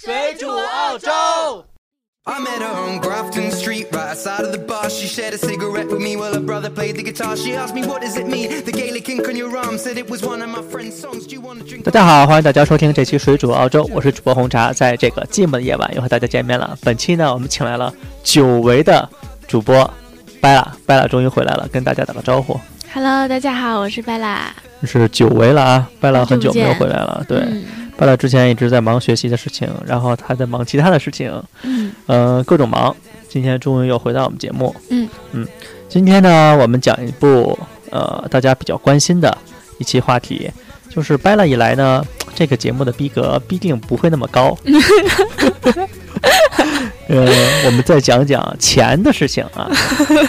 水煮澳洲。I met her on Grafton Street, right outside of the bar. She shared a cigarette with me while her brother played the guitar. She asked me, What does it mean? The Gaelic ink on your arm said it was one of my friend's songs. Do you want to drink? 大家好，欢迎大家收听这期《水煮澳洲》，我是主播红茶，在这个寂寞的夜晚又和大家见面了。本期呢，我们请来了久违的主播拜拉，拜拉终于回来了，跟大家打个招呼。Hello，大家好，我是拜拉。是久违了啊，拜拉很久没有回来了。对，嗯拜拉之前一直在忙学习的事情，然后他在忙其他的事情，嗯呃，各种忙。今天终于又回到我们节目。嗯嗯，今天呢，我们讲一部呃大家比较关心的一期话题，就是掰了以来呢，这个节目的逼格必定不会那么高。呃，我们再讲讲钱的事情啊，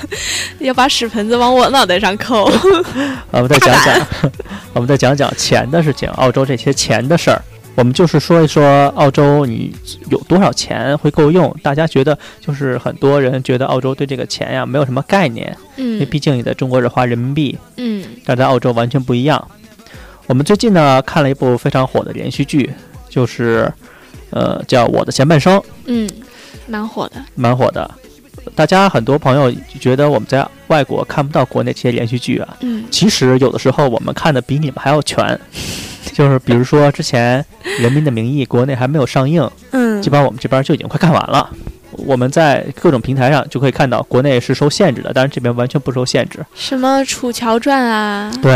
要把屎盆子往我脑袋上扣。我们再讲讲，我们再讲讲钱的事情，澳洲这些钱的事儿。我们就是说一说澳洲你有多少钱会够用？大家觉得就是很多人觉得澳洲对这个钱呀没有什么概念，嗯因为嗯毕竟你在中国是花人民币，嗯但在澳洲完全不一样。我们最近呢看了一部非常火的连续剧，就是呃叫《我的前半生》，嗯，蛮火的。蛮火的。大家很多朋友觉得我们在外国看不到国内这些连续剧啊，嗯其实有的时候我们看的比你们还要全。就是比如说之前《人民的名义》国内还没有上映，嗯基本上我们这边就已经快看完了。我们在各种平台上就可以看到，国内是受限制的，但是这边完全不受限制。什么《楚乔传》啊，对，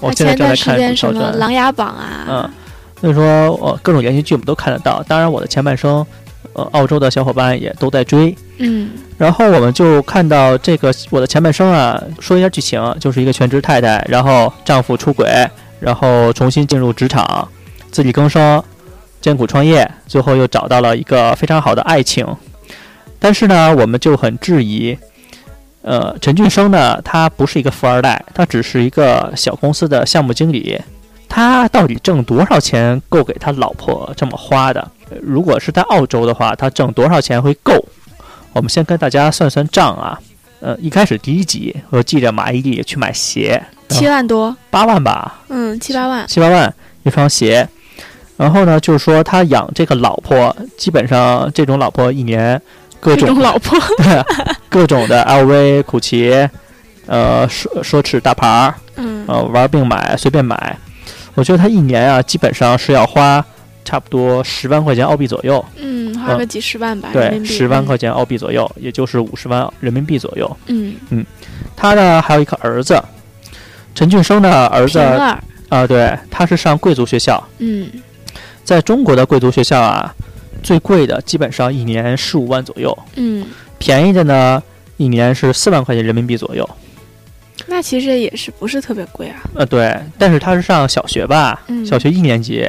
我现在在看《间什么《楚乔传》。琅琊榜》啊，嗯，所以说呃各种连续剧我们都看得到。当然，我的前半生，呃，澳洲的小伙伴也都在追。嗯然后我们就看到这个我的前半生啊，说一下剧情，就是一个全职太太，然后丈夫出轨，然后重新进入职场，自力更生，艰苦创业，最后又找到了一个非常好的爱情。但是呢，我们就很质疑，呃，陈俊生呢，他不是一个富二代，他只是一个小公司的项目经理，他到底挣多少钱够给他老婆这么花的？如果是在澳洲的话，他挣多少钱会够？我们先跟大家算算账啊。呃，一开始第一集，我记着马伊琍去买鞋，七万多，八万吧，嗯，七八万。七八万一双鞋。然后呢，就是说他养这个老婆，基本上这种老婆一年各这种种老婆，各种的 LV、古奇，呃，奢奢侈大牌儿，嗯呃，玩并买，随便买。我觉得他一年啊，基本上是要花差不多十万块钱澳币左右。嗯，花个几十万吧，人对，十万块钱澳币左右，也就是五十万人民币左右。嗯嗯，他呢还有一个儿子，陈俊生的儿子啊、二，对，他是上贵族学校，嗯在中国的贵族学校啊，最贵的基本上一年十五万左右，嗯，便宜的呢一年是四万块钱人民币左右。那其实也是不是特别贵啊。呃，对，但是他是上小学吧，嗯小学一年级。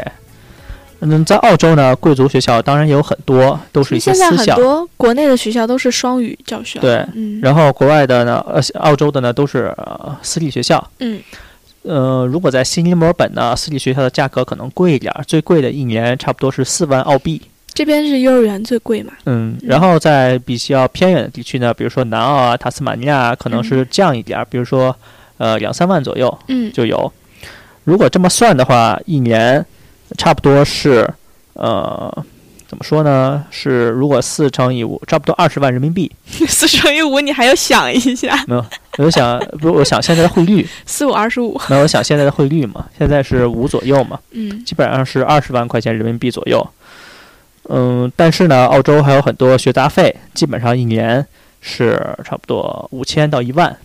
嗯，在澳洲呢，贵族学校当然也有很多，都是一些现在私校。很多国内的学校都是双语教学。对，嗯，然后国外的呢，呃，澳洲的呢都是、呃、私立学校。嗯，呃，如果在悉尼、墨尔本呢，私立学校的价格可能贵一点儿，最贵的一年差不多是四万澳币。这边是幼儿园最贵嘛。嗯，然后在比较偏远的地区呢，比如说南澳啊、塔斯马尼亚，可能是降一点儿，比如说呃两三万左右嗯就有。如果这么算的话，一年差不多是呃怎么说呢？是如果四乘以五，差不多二十万人民币。四乘以五，你还要想一下，没有，我就想，不是，我想现在的汇率，四五二十五。那我想现在的汇率嘛，现在是五左右嘛，嗯基本上是二十万块钱人民币左右。嗯，但是呢，澳洲还有很多学杂费，基本上一年是差不多五千到一万，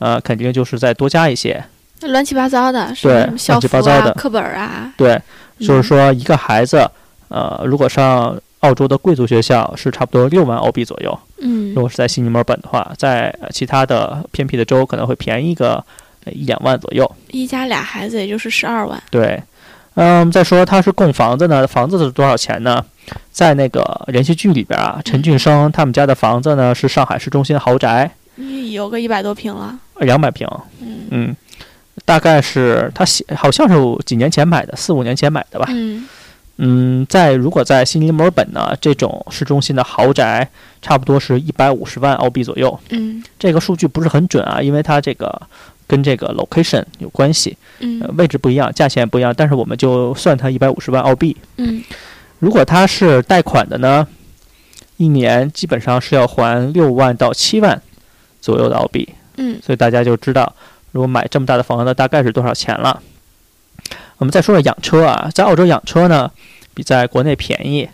呃，肯定就是再多加一些。乱七八糟的，什对么什么校乱七服啊、八糟的课本啊，对，就是嗯说一个孩子，呃，如果上澳洲的贵族学校是差不多六万澳币左右，嗯如果是在悉尼、墨尔本的话，在呃其他的偏僻的州可能会便宜个呃一两万左右。一家俩孩子也就是十二万。对，嗯，再说他是供房子呢，房子是多少钱呢？在那个连续剧里边啊，陈俊生他们家的房子呢是上海市中心豪宅，嗯有个一百多平了。两百平，嗯嗯，大概是他写好像是几年前买的，四五年前买的吧。嗯嗯，在如果在悉尼、墨尔本呢，这种市中心的豪宅，差不多是一百五十万澳币左右。嗯这个数据不是很准啊，因为它这个跟这个 location 有关系，呃嗯位置不一样，价钱也不一样，但是我们就算它一百五十万澳币。嗯如果他是贷款的呢，一年基本上是要还六万到七万左右的澳币，嗯所以大家就知道，如果买这么大的房子大概是多少钱了。我们再说说养车啊，在澳洲养车呢，比在国内便宜。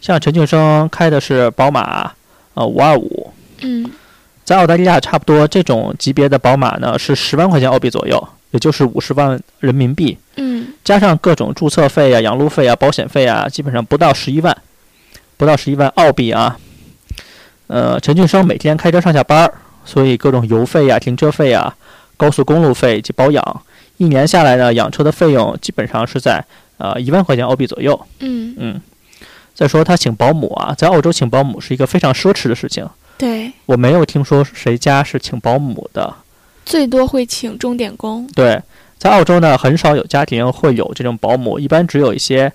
像陈俊生开的是宝马，呃，五二五，嗯在澳大利亚差不多这种级别的宝马呢是十万块钱澳币左右，也就是五十万人民币，嗯加上各种注册费啊、养路费啊、保险费啊，基本上不到十一万，不到十一万澳币啊。呃，陈俊生每天开车上下班儿，所以各种油费啊、停车费啊、高速公路费以及保养，一年下来呢，养车的费用基本上是在呃一万块钱澳币左右。嗯，嗯，再说他请保姆啊，在澳洲请保姆是一个非常奢侈的事情，对，我没有听说谁家是请保姆的。最多会请钟点工。对，在澳洲呢，很少有家庭会有这种保姆，一般只有一些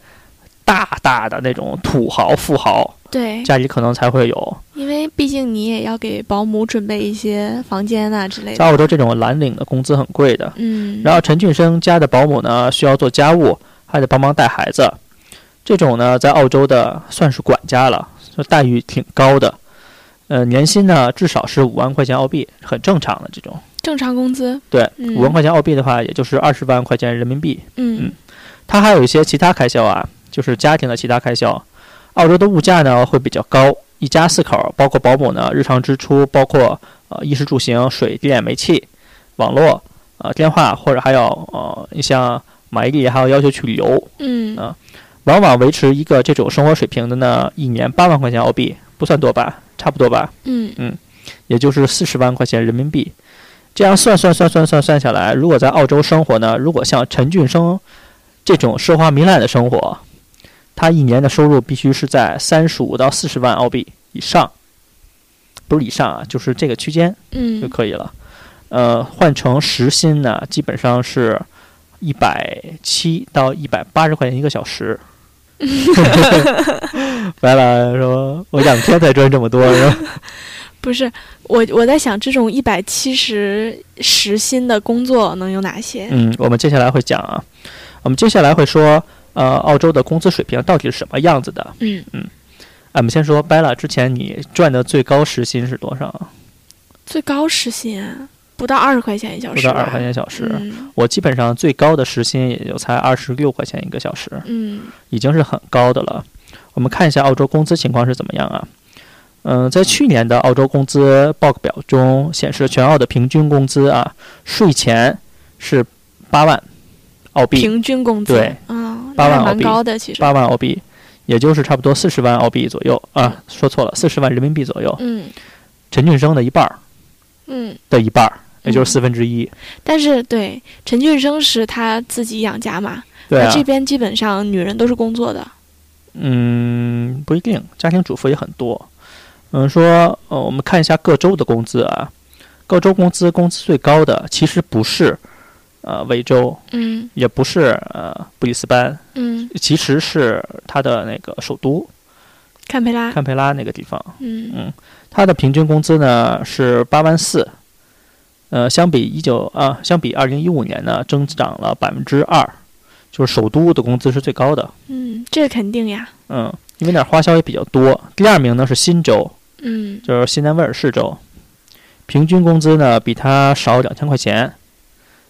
大大的那种土豪富豪对，家里可能才会有。因为毕竟你也要给保姆准备一些房间啊之类的。在澳洲，这种蓝领的工资很贵的。嗯，然后陈俊生家的保姆呢，需要做家务，还得帮忙带孩子。这种呢，在澳洲的算是管家了，就待遇挺高的。呃，年薪呢至少是五万块钱澳币，很正常的这种。正常工资。对，嗯五万块钱澳币的话，也就是二十万块钱人民币。嗯他还有一些其他开销啊，就是家庭的其他开销。澳洲的物价呢会比较高，一家四口，包括保姆呢，日常支出包括呃衣食住行、水电、煤气、网络、呃电话，或者还有呃你像买力还有要求去旅游，嗯啊往往维持一个这种生活水平的呢，一年八万块钱澳币，不算多吧，差不多吧，嗯也就是四十万块钱人民币。这样算算算算算算下来，如果在澳洲生活呢，如果像陈俊生这种奢华糜烂的生活，他一年的收入必须是在三十五到四十万澳币以上，不是以上啊，就是这个区间嗯就嗯可以了。呃，换成时薪呢，基本上是一百七到一百八十块钱一个小时。白了说：“我两天才赚这么多，是吧？不是我我在想这种一百七十时薪的工作能有哪些？嗯，我们接下来会讲啊，我们接下来会说，呃，澳洲的工资水平到底是什么样子的？嗯哎我们先说 Bella，之前你赚的最高时薪是多少啊？最高时薪啊不到二十块钱一小时，不到二十块钱一小时。嗯我基本上最高的时薪也就才二十六块钱一个小时，嗯已经是很高的了。我们看一下澳洲工资情况是怎么样啊？嗯，在去年的澳洲工资报告表中显示，全澳的平均工资啊，税前是八万澳币，平均工资对啊，那还蛮八万澳币高的其实。八万澳币，也就是差不多四十万澳币左右啊，说错了，四十万人民币左右。嗯陈俊生的一半儿嗯，的一半儿，也就是嗯四分之一。但是对陈俊生是他自己养家嘛，对这，边基本上女人都是工作的。嗯，不一定，家庭主妇也很多。嗯，说呃，我们看一下各州的工资啊，各州工资工资最高的其实不是呃维州，嗯也不是呃布里斯班，嗯，其实是它的那个首都堪培拉。堪培拉那个地方。嗯嗯它的平均工资呢是八万四，呃，相比一九啊，相比二零一五年呢增长了百分之二，就是首都的工资是最高的，嗯，这肯定呀。嗯，因为那儿花销也比较多。第二名呢是新州，嗯就是新南威尔士州，平均工资呢比它少两千块钱，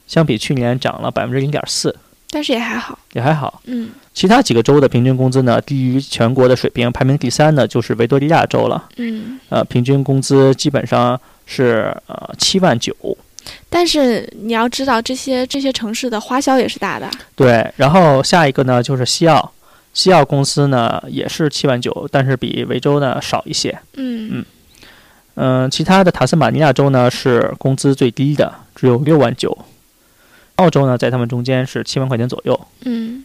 相比去年涨了百分之零点四，但是也还好。也还好。嗯其他几个州的平均工资呢低于全国的水平，排名第三的就是维多利亚州了。嗯，呃，平均工资基本上是呃七万九，但是你要知道，这些这些城市的花销也是大的。对。然后下一个呢就是西澳，西澳公司呢也是七万九，但是比维州呢少一些。嗯嗯嗯、其他的塔斯马尼亚州呢是工资最低的，只有六万九。澳洲呢在他们中间是七万块钱左右，嗯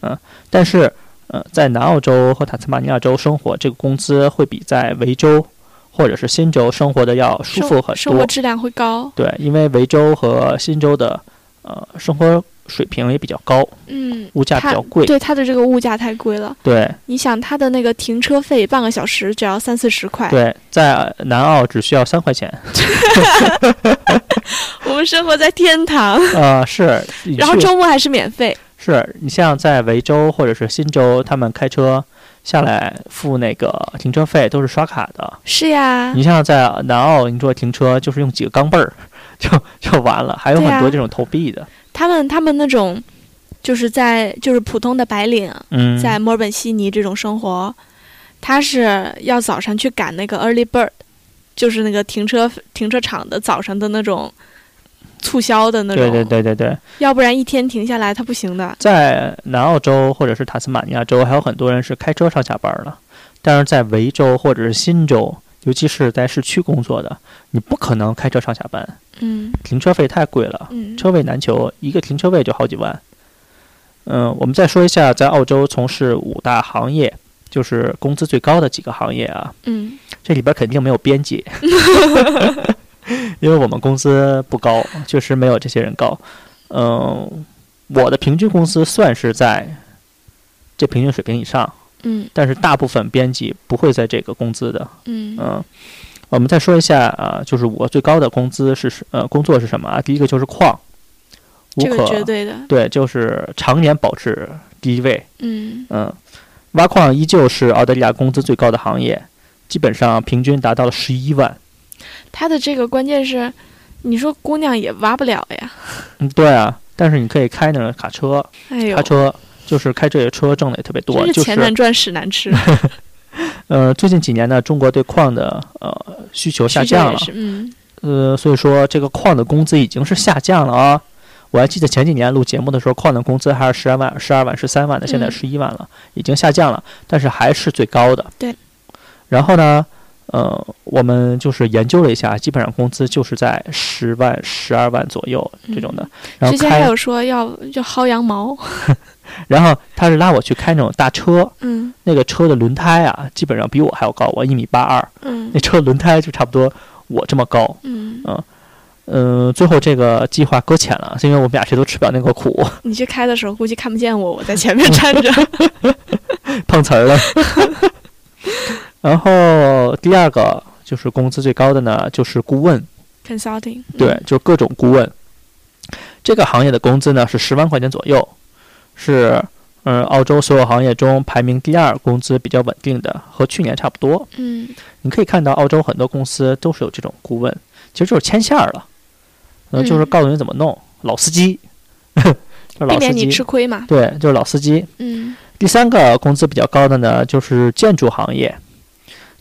但是呃在南澳洲和塔斯马尼亚州生活，这个工资会比在维州或者是新州生活的要舒服很多。生活质量会高。对，因为维州和新州的呃生活水平也比较高，嗯，物价比较贵。对它的这个物价太贵了。对你想，它的那个停车费半个小时只要三四十块。对，在南澳只需要三块钱。我们生活在天堂，呃，是。然后周末还是免费。是你像在维州或者是新州，他们开车下来付那个停车费都是刷卡的。是呀，你像在南澳，你说停车就是用几个钢镚儿就就完了，还有很多这种投币的。他们他们那种就是在就是普通的白领，嗯，在墨尔本、悉尼这种生活，他是要早上去赶那个 early bird，就是那个停车停车场的早上的那种促销的那种，对对对对对，要不然一天停下来他不行的。在南澳洲或者是塔斯马尼亚州，还有很多人是开车上下班的。但是在维州或者是新州，尤其是在市区工作的，你不可能开车上下班，嗯停车费太贵了，嗯，车位难求，一个停车位就好几万。嗯，我们再说一下在澳洲从事五大行业，就是工资最高的几个行业啊。嗯这里边肯定没有编辑，因为我们工资不高，确实没有这些人高。嗯，我的平均工资算是在这平均水平以上，嗯但是大部分编辑不会在这个工资的。嗯嗯，我们再说一下啊，就是我最高的工资是什呃工作是什么啊？第一个就是矿，无这个可绝对的。对，就是常年保持第一位。嗯嗯，挖矿依旧是澳大利亚工资最高的行业，基本上平均达到了十一万。他的这个关键是，你说姑娘也挖不了呀。嗯，对啊，但是你可以开那种卡车，卡，车就是开这些车挣的也特别多，就是钱难赚屎难吃，呃，最近几年呢，中国对矿的呃需求下降了，嗯呃，所以说这个矿的工资已经是下降了啊。我还记得前几年录节目的时候，矿的工资还是十二万、十二万、十三万的，现在嗯十一万了，已经下降了，但是还是最高的。对。然后呢，呃，我们就是研究了一下，基本上工资就是在十万、十二万左右这种的。然后，之前还有说要就薅羊毛，然后他是拉我去开那种大车，嗯那个车的轮胎啊，基本上比我还要高，我一米八二，嗯那车轮胎就差不多我这么高。嗯，嗯、最后这个计划搁浅了，是因为我们俩谁都吃不了那个苦，你去开的时候估计看不见我，我在前面站着。碰瓷儿了。然后第二个就是工资最高的呢，就是顾问，Consulting，对，嗯就各种顾问。这个行业的工资呢是十万块钱左右，是嗯澳洲所有行业中排名第二，工资比较稳定的，和去年差不多。嗯你可以看到澳洲很多公司都是有这种顾问，其实就是牵线儿了，嗯，就是嗯告诉你怎么弄，老司机，就是老司避免你吃机，亏嘛。对，就是老司机。嗯第三个工资比较高的呢，就是建筑行业。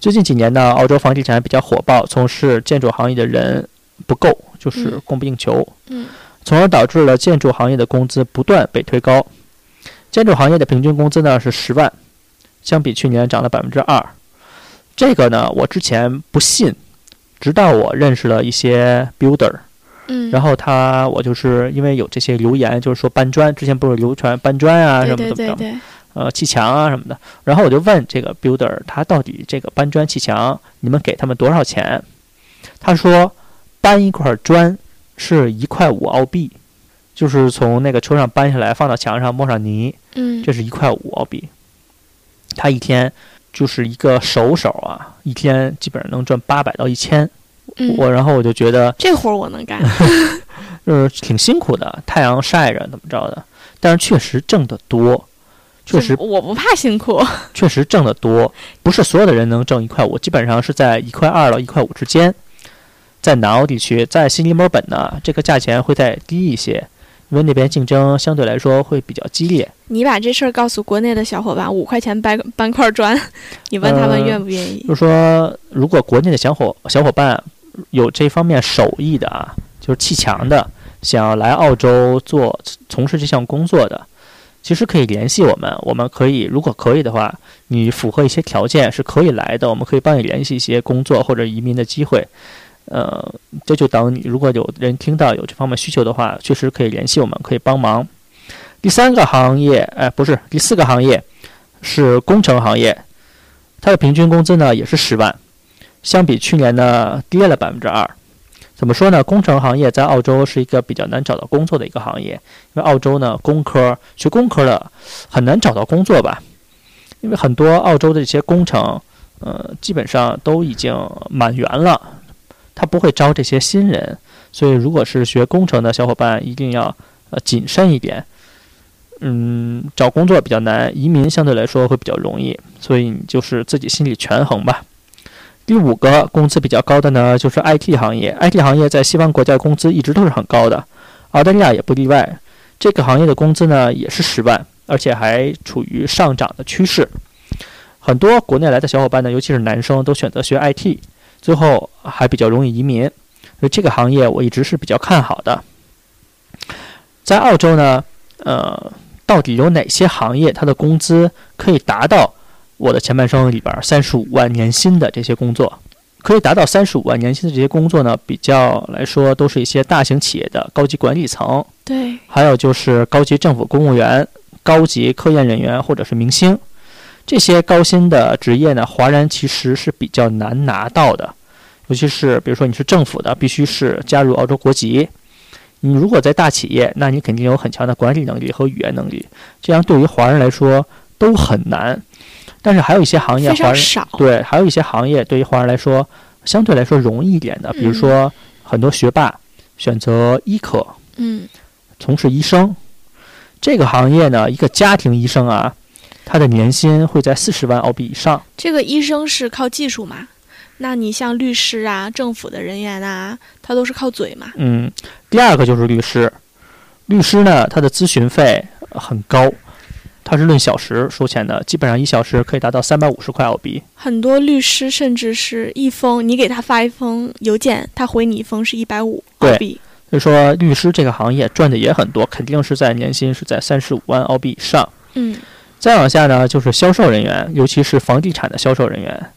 最近几年呢，澳洲房地产比较火爆，从事建筑行业的人不够，就是嗯供不应求，嗯从而导致了建筑行业的工资不断被推高。建筑行业的平均工资呢是十万，相比去年涨了百分之二。这个呢，我之前不信，直到我认识了一些 builder，嗯，然后他我就是因为有这些留言，就是说搬砖，之前不是流传搬砖啊什对么的，对对对，呃砌墙啊什么的，然后我就问这个 builder，他到底这个搬砖砌墙，你们给他们多少钱？他说搬一块砖是一块五澳币，就是从那个车上搬下来放到墙上抹上泥，嗯这是一块五澳币。他一天就是一个手手啊，一天基本上能赚八百到一千。嗯，我然后我就觉得这活儿我能干。就是挺辛苦的，太阳晒着怎么着的，但是确实挣得多，确实我不怕辛苦。确实挣得多，不是所有的人能挣一块五，基本上是在一块二到一块五之间。在南澳地区，在悉尼、墨尔本呢，这个价钱会再低一些，因为那边竞争相对来说会比较激烈。你把这事儿告诉国内的小伙伴，五块钱搬搬块砖，你问他们呃愿不愿意？就是说，如果国内的小伙小伙伴有这方面手艺的啊，就是砌墙的，想要来澳洲做从事这项工作的，其实可以联系我们。我们可以，如果可以的话，你符合一些条件是可以来的，我们可以帮你联系一些工作或者移民的机会。呃，这就等你如果有人听到有这方面需求的话，确实可以联系我们，可以帮忙。第三个行业，哎，不是第四个行业，是工程行业，它的平均工资呢也是十万，相比去年呢跌了百分之二。怎么说呢？工程行业在澳洲是一个比较难找到工作的一个行业，因为澳洲呢工科学工科的很难找到工作吧，因为很多澳洲的这些工程，呃，基本上都已经满员了，他不会招这些新人，所以如果是学工程的小伙伴，一定要呃谨慎一点。嗯，找工作比较难，移民相对来说会比较容易，所以你就是自己心里权衡吧。第五个工资比较高的呢，就是 IT 行业。IT 行业在西方国家工资一直都是很高的，澳大利亚也不例外。这个行业的工资呢也是十万，而且还处于上涨的趋势。很多国内来的小伙伴呢，尤其是男生，都选择学 IT，最后还比较容易移民。所以这个行业我一直是比较看好的。在澳洲呢，呃，到底有哪些行业它的工资可以达到我的前半生里边三十五万年薪的这些工作？可以达到三十五万年薪的这些工作呢，比较来说都是一些大型企业的高级管理层，对，还有就是高级政府公务员、高级科研人员或者是明星。这些高薪的职业呢，华人其实是比较难拿到的，尤其是比如说你是政府的，必须是加入澳洲国籍。你如果在大企业，那你肯定有很强的管理能力和语言能力，这样对于华人来说都很难。但是还有一些行业，华人少对，还有一些行业对于华人来说相对来说容易一点的，比如说很多学霸选择医科，嗯，从事医生这个行业呢，一个家庭医生啊，他的年薪会在四十万澳币以上。这个医生是靠技术嘛？那你像律师啊、政府的人员啊，他都是靠嘴嘛？嗯，第二个就是律师，律师呢，他的咨询费很高。他是论小时收钱的，基本上一小时可以达到三百五十块澳币。很多律师甚至是一封，你给他发一封邮件，他回你一封是一百五澳币。所以说，律师这个行业赚的也很多，肯定是在年薪是在三十五万澳币以上。嗯，再往下呢，就是销售人员，尤其是房地产的销售人员，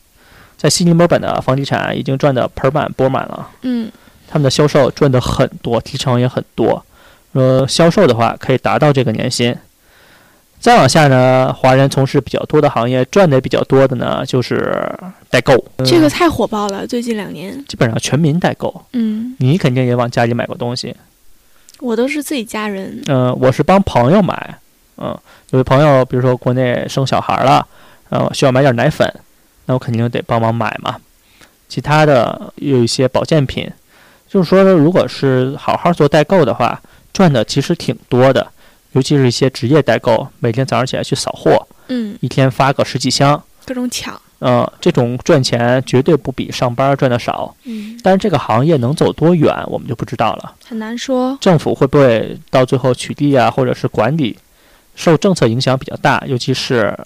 在悉尼、墨尔本的房地产已经赚得盆满钵满了。嗯，他们的销售赚得很多，提成也很多。呃，销售的话可以达到这个年薪。再往下呢，华人从事比较多的行业，赚的比较多的呢，就是代购。这个太火爆了，最近两年基本上全民代购。嗯，你肯定也往家里买过东西。我都是自己家人。嗯，我是帮朋友买。嗯，有的朋友比如说国内生小孩了，嗯，需要买点奶粉，那我肯定得帮忙买嘛。其他的有一些保健品，就是说，如果是好好做代购的话，赚的其实挺多的。尤其是一些职业代购，每天早上起来去扫货，嗯，一天发个十几箱，各种抢，嗯，这种赚钱绝对不比上班赚的少，嗯，但是这个行业能走多远，我们就不知道了，很难说。政府会不会到最后取缔啊，或者是管理，受政策影响比较大，尤其是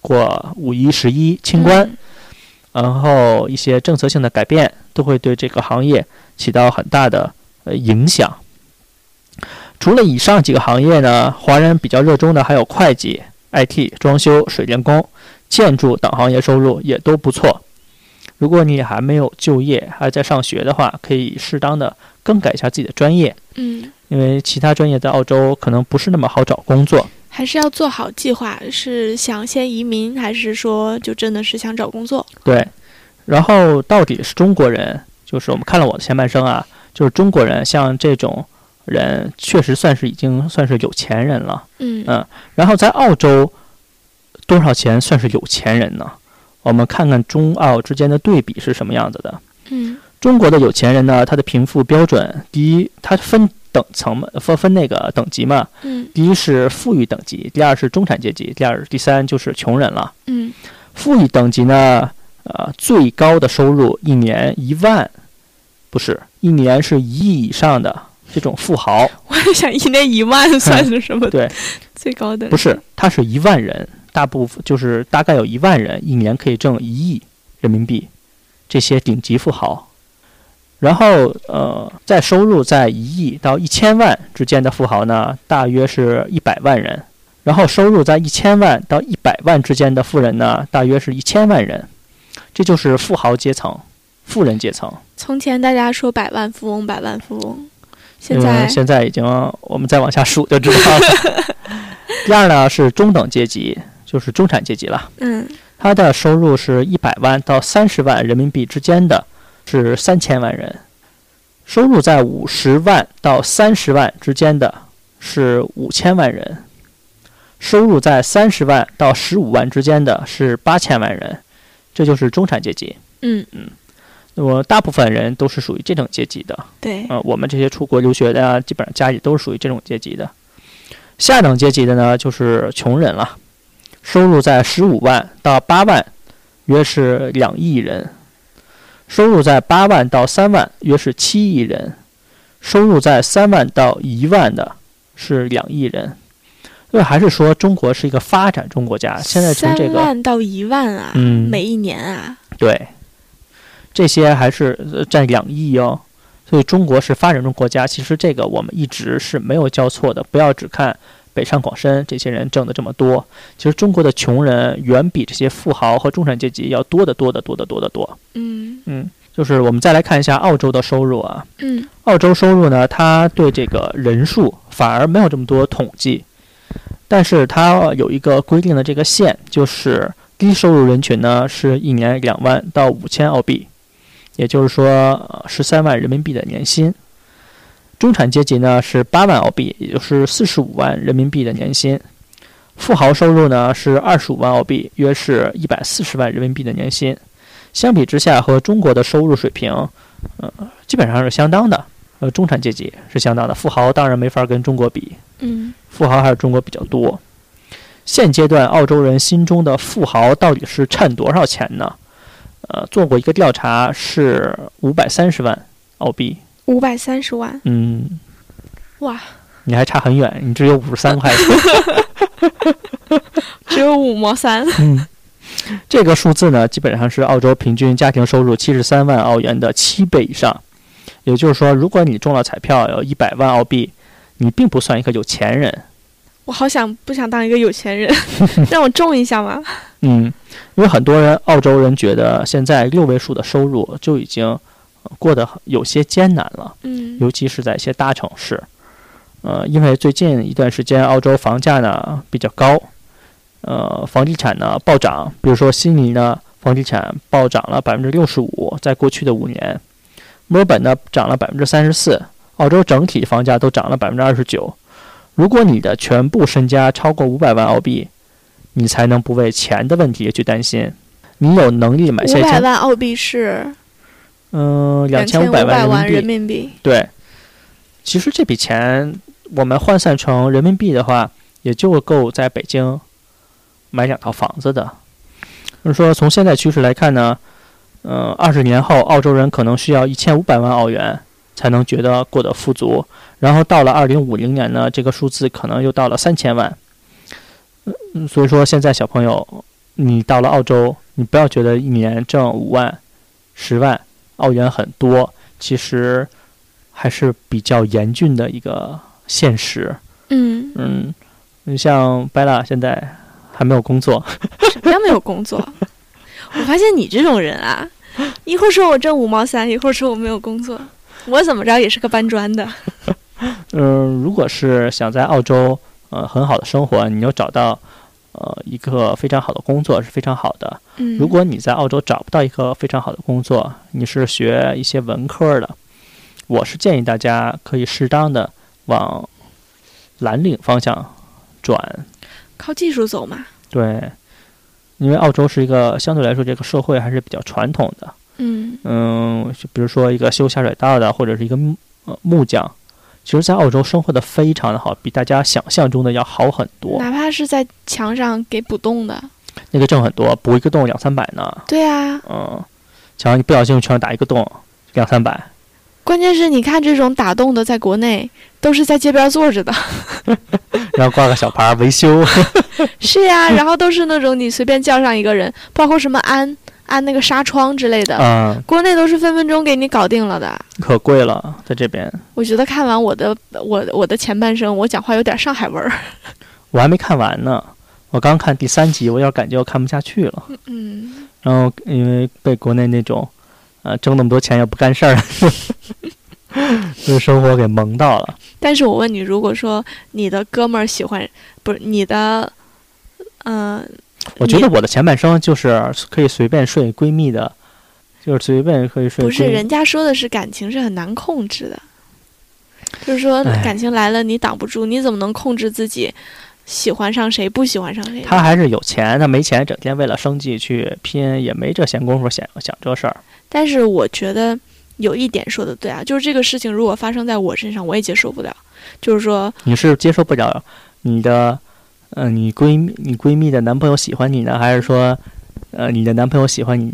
过五一、十一清关，然后一些政策性的改变，都会对这个行业起到很大的呃影响。除了以上几个行业呢，华人比较热衷的还有会计、IT、装修、水电工、建筑等行业，收入也都不错。如果你还没有就业，还在上学的话，可以适当的更改一下自己的专业。嗯，因为其他专业在澳洲可能不是那么好找工作，还是要做好计划。是想先移民，还是说就真的是想找工作？对。然后到底是中国人，就是我们看了我的前半生啊，就是中国人像这种。人确实算是已经算是有钱人了，嗯嗯，然后在澳洲多少钱算是有钱人呢？我们看看中澳之间的对比是什么样子的。嗯，中国的有钱人呢，他的贫富标准，第一，他分等层嘛，分分那个等级嘛，嗯，第一是富裕等级，第二是中产阶级，第二第三就是穷人了。嗯，富裕等级呢，呃，最高的收入一年一万，不是一年是一亿以上的。这种富豪，我想一年一万算是什么？对，最高的不是，他是一万人，大部分就是大概有一万人一年可以挣一亿人民币，这些顶级富豪。然后呃，在收入在一亿到一千万之间的富豪呢，大约是一百万人。然后收入在一千万到一百万之间的富人呢，大约是一千万人。这就是富豪阶层，富人阶层。从前大家说百万富翁，百万富翁。现在现在已经，我们再往下数就知道了。第二呢是中等阶级，就是中产阶级了。嗯，他的收入是一百万到三十万人民币之间的，是三千万人；收入在五十万到三十万之间的，是五千万人；收入在三十万到十五万之间的，是八千万人。这就是中产阶级。嗯嗯。那么大部分人都是属于这种阶级的，对，呃，我们这些出国留学的，基本上家里都是属于这种阶级的。下等阶级的呢，就是穷人了，收入在十五万到八万，约是两亿人；收入在八万到三万，约是七亿人；收入在三万到一万的，是两亿人。所以还是说中国是一个发展中国家。现在从这三个万到一万啊，嗯每一年啊，对，这些还是呃占两亿哦。所以中国是发展中国家，其实这个我们一直是没有交错的。不要只看北上广深这些人挣的这么多，其实中国的穷人远比这些富豪和中产阶级要多得多得多得多得多。嗯嗯，就是我们再来看一下澳洲的收入啊，嗯澳洲收入呢，它对这个人数反而没有这么多统计，但是它有一个规定的这个线，就是低收入人群呢是一年两万到五千澳币，也就是说十三万人民币的年薪。中产阶级呢是八万澳币，也就是四十五万人民币的年薪。富豪收入呢是二十五万澳币，约是一百四十万人民币的年薪。相比之下，和中国的收入水平，呃，基本上是相当的。呃，中产阶级是相当的，富豪当然没法跟中国比，嗯富豪还是中国比较多。现阶段，澳洲人心中的富豪到底是趁多少钱呢？呃，做过一个调查，是五百三十万澳币。五百三十万，嗯，哇，你还差很远，你只有五十三块钱。只有五毛三。嗯，这个数字呢，基本上是澳洲平均家庭收入七十三万澳元的七倍以上。也就是说，如果你中了彩票有一百万澳币，你并不算一个有钱人。我好想不想当一个有钱人，让我中一下嘛。嗯，因为很多人澳洲人觉得现在六位数的收入就已经呃过得有些艰难了，嗯尤其是在一些大城市。呃，因为最近一段时间澳洲房价呢比较高，呃，房地产呢暴涨，比如说悉尼呢房地产暴涨了百分之六十五，在过去的五年，墨尔本呢涨了百分之三十四，澳洲整体房价都涨了百分之二十九。如果你的全部身家超过五百万澳币，你才能不为钱的问题去担心。你有能力买下五百一千，万澳币是嗯，两千千五百百万人民币。人民币。对，其实这笔钱我们换算成人民币的话，也就够在北京买两套房子的。就是说，从现在趋势来看呢，呃，二十年后，澳洲人可能需要一千五百万澳元才能觉得过得富足，然后到了二零五零年呢，这个数字可能又到了三千万。嗯，所以说现在小朋友，你到了澳洲，你不要觉得一年挣五万、十万澳元很多，其实还是比较严峻的一个现实。嗯，嗯，你像 Bella 现在还没有工作，什么叫没有工作？我发现你这种人啊，一会儿说我挣五毛三，一会儿说我没有工作，我怎么着也是个搬砖的。嗯，如果是想在澳洲呃很好的生活，你又找到呃一个非常好的工作是非常好的。嗯，如果你在澳洲找不到一个非常好的工作，你是学一些文科的，我是建议大家可以适当的往蓝领方向转。靠技术走嘛，对，因为澳洲是一个相对来说这个社会还是比较传统的。嗯嗯，就比如说一个修下水道的，或者是一个木呃木匠，其实在澳洲生活的非常的好，比大家想象中的要好很多。哪怕是在墙上给补洞的，那个挣很多，补一个洞两三百呢。对啊，嗯，墙上你不小心全打一个洞，两三百。关键是你看这种打洞的，在国内都是在街边坐着的，然后挂个小牌儿维修。是呀，然后都是那种你随便叫上一个人，包括什么安安那个纱窗之类的，嗯，国内都是分分钟给你搞定了的。可贵了，在这边我觉得看完我的我我的前半生，我讲话有点上海味儿。我还没看完呢。我刚看第三集，我有点感觉我看不下去了。嗯，然后因为被国内那种，呃，挣那么多钱又不干事儿，被生活给萌到了。但是我问你，如果说你的哥们儿喜欢，不是你的，嗯、我觉得我的前半生就是可以随便睡闺蜜的，就是随便可以睡。不是，人家说的是感情是很难控制的，就是说哎感情来了你挡不住，你怎么能控制自己喜欢上谁，不喜欢上谁？他还是有钱，他没钱，整天为了生计去拼，也没这闲工夫想想这事儿。但是我觉得有一点说的对啊，就是这个事情如果发生在我身上，我也接受不了。就是说，你是接受不了你的，呃，你闺蜜你闺蜜的男朋友喜欢你呢，还是说，呃，你的男朋友喜欢你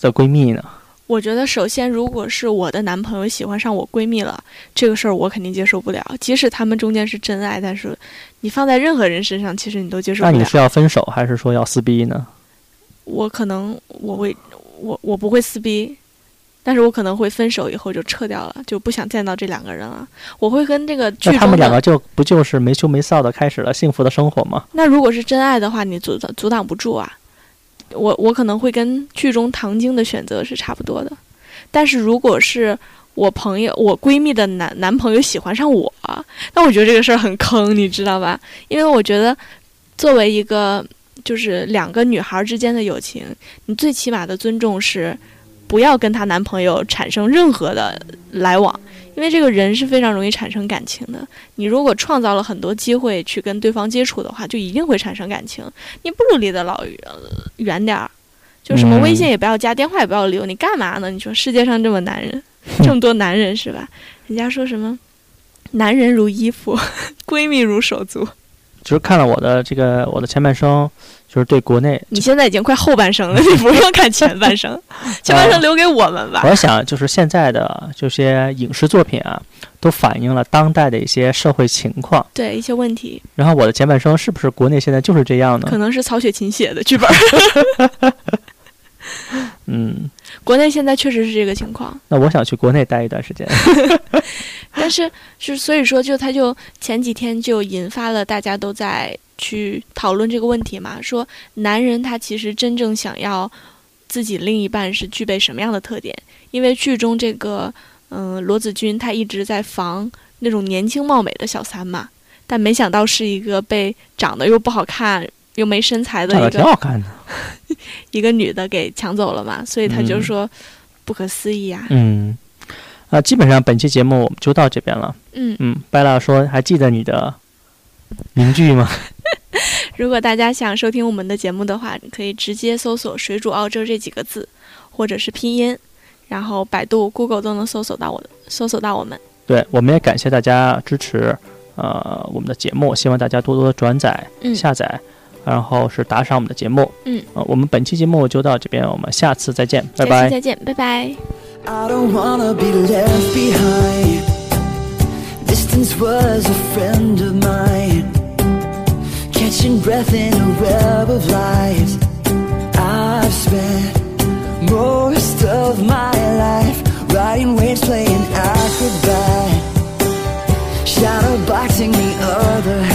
的闺蜜呢？我觉得，首先，如果是我的男朋友喜欢上我闺蜜了，这个事儿我肯定接受不了。即使他们中间是真爱，但是你放在任何人身上，其实你都接受不了。那你是要分手，还是说要撕逼呢？我可能我会，我我不会撕逼，但是我可能会分手以后就撤掉了，就不想见到这两个人了。我会跟这个剧中他们两个就不就是没羞没臊的开始了幸福的生活吗？那如果是真爱的话，你阻阻挡不住啊。我我可能会跟剧中唐晶的选择是差不多的，但是如果是我朋友我闺蜜的男男朋友喜欢上我，那我觉得这个事儿很坑，你知道吧？因为我觉得作为一个就是两个女孩之间的友情，你最起码的尊重是不要跟她男朋友产生任何的来往。因为这个人是非常容易产生感情的。你如果创造了很多机会去跟对方接触的话，就一定会产生感情。你不如离得老远点儿，就什么微信也不要加，电话也不要留。你干嘛呢？你说世界上这么男人，这么 多男人是吧？人家说什么，男人如衣服，闺蜜如手足。就是看了我的这个我的前半生。就是对国内，你现在已经快后半生了，你不用看前半生，前半生留给我们吧。我想，就是现在的这些影视作品啊，都反映了当代的一些社会情况，对一些问题。然后我的前半生是不是国内现在就是这样呢？可能是曹雪芹写的剧本。嗯，国内现在确实是这个情况。那我想去国内待一段时间。但是，是所以说，就他就前几天就引发了大家都在。去讨论这个问题嘛？说男人他其实真正想要自己另一半是具备什么样的特点？因为剧中这个嗯罗子君他一直在防那种年轻貌美的小三嘛，但没想到是一个被长得又不好看又没身材的一个挺好看的 一个女的给抢走了嘛，所以他就说不可思议啊。嗯，啊，基本上本期节目我们就到这边了。嗯嗯，拜拉说还记得你的名句吗？如果大家想收听我们的节目的话，可以直接搜索“水煮澳洲”这几个字，或者是拼音，然后百度、Google 都能搜索到我，搜索到我们。对，我们也感谢大家支持，呃，我们的节目，希望大家多多转载、下载，然后是打赏我们的节目。嗯，呃，我们本期节目就到这边，我们下次再见，拜拜。再见，拜拜。Catching breath in a web of lies. I've spent most of my life riding waves, playing acrobat, shadow boxing the other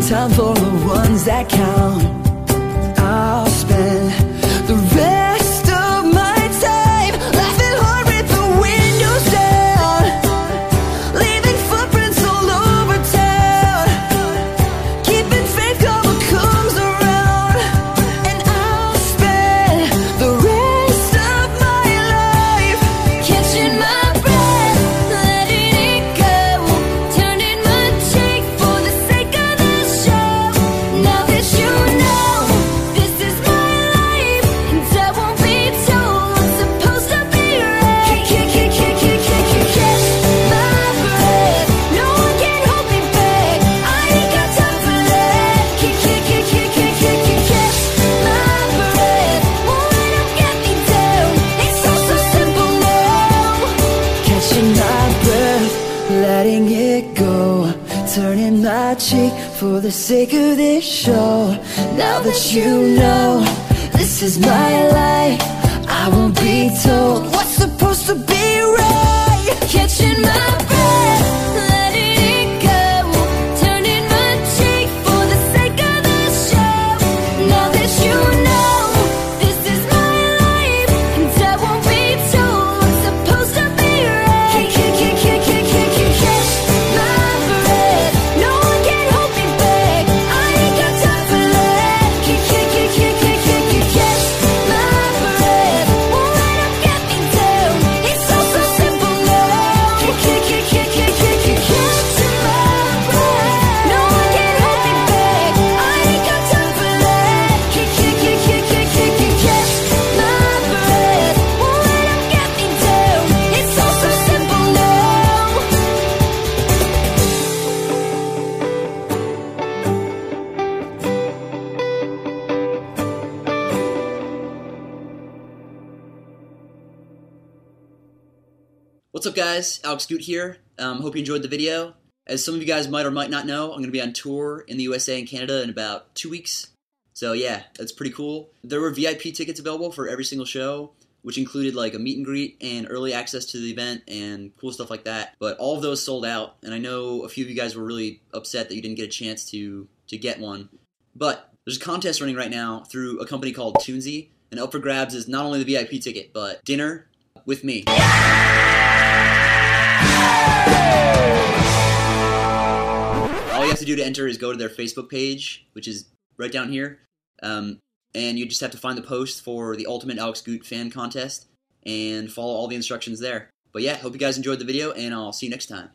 time for the ones that count for the sake of this show. Now that you know this is my life I won't be told what's supposed to be right. Catching my breath What's up, guys? Alex Goot here. Um, hope you enjoyed the video. As some of you guys might or might not know, I'm going to be on tour in the USA and Canada in about two weeks. So, yeah, that's pretty cool. There were VIP tickets available for every single show, which included like a meet and greet and early access to the event and cool stuff like that. But all of those sold out, and I know a few of you guys were really upset that you didn't get a chance to, to get one. But there's a contest running right now through a company called Tunesy, and up for grabs is not only the VIP ticket, but dinner with me. All you have to do to enter is go to their Facebook page, which is right down here, um, and you just have to find the post for the Ultimate Alex Goot fan contest and follow all the instructions there. But yeah, hope you guys enjoyed the video, and I'll see you next time.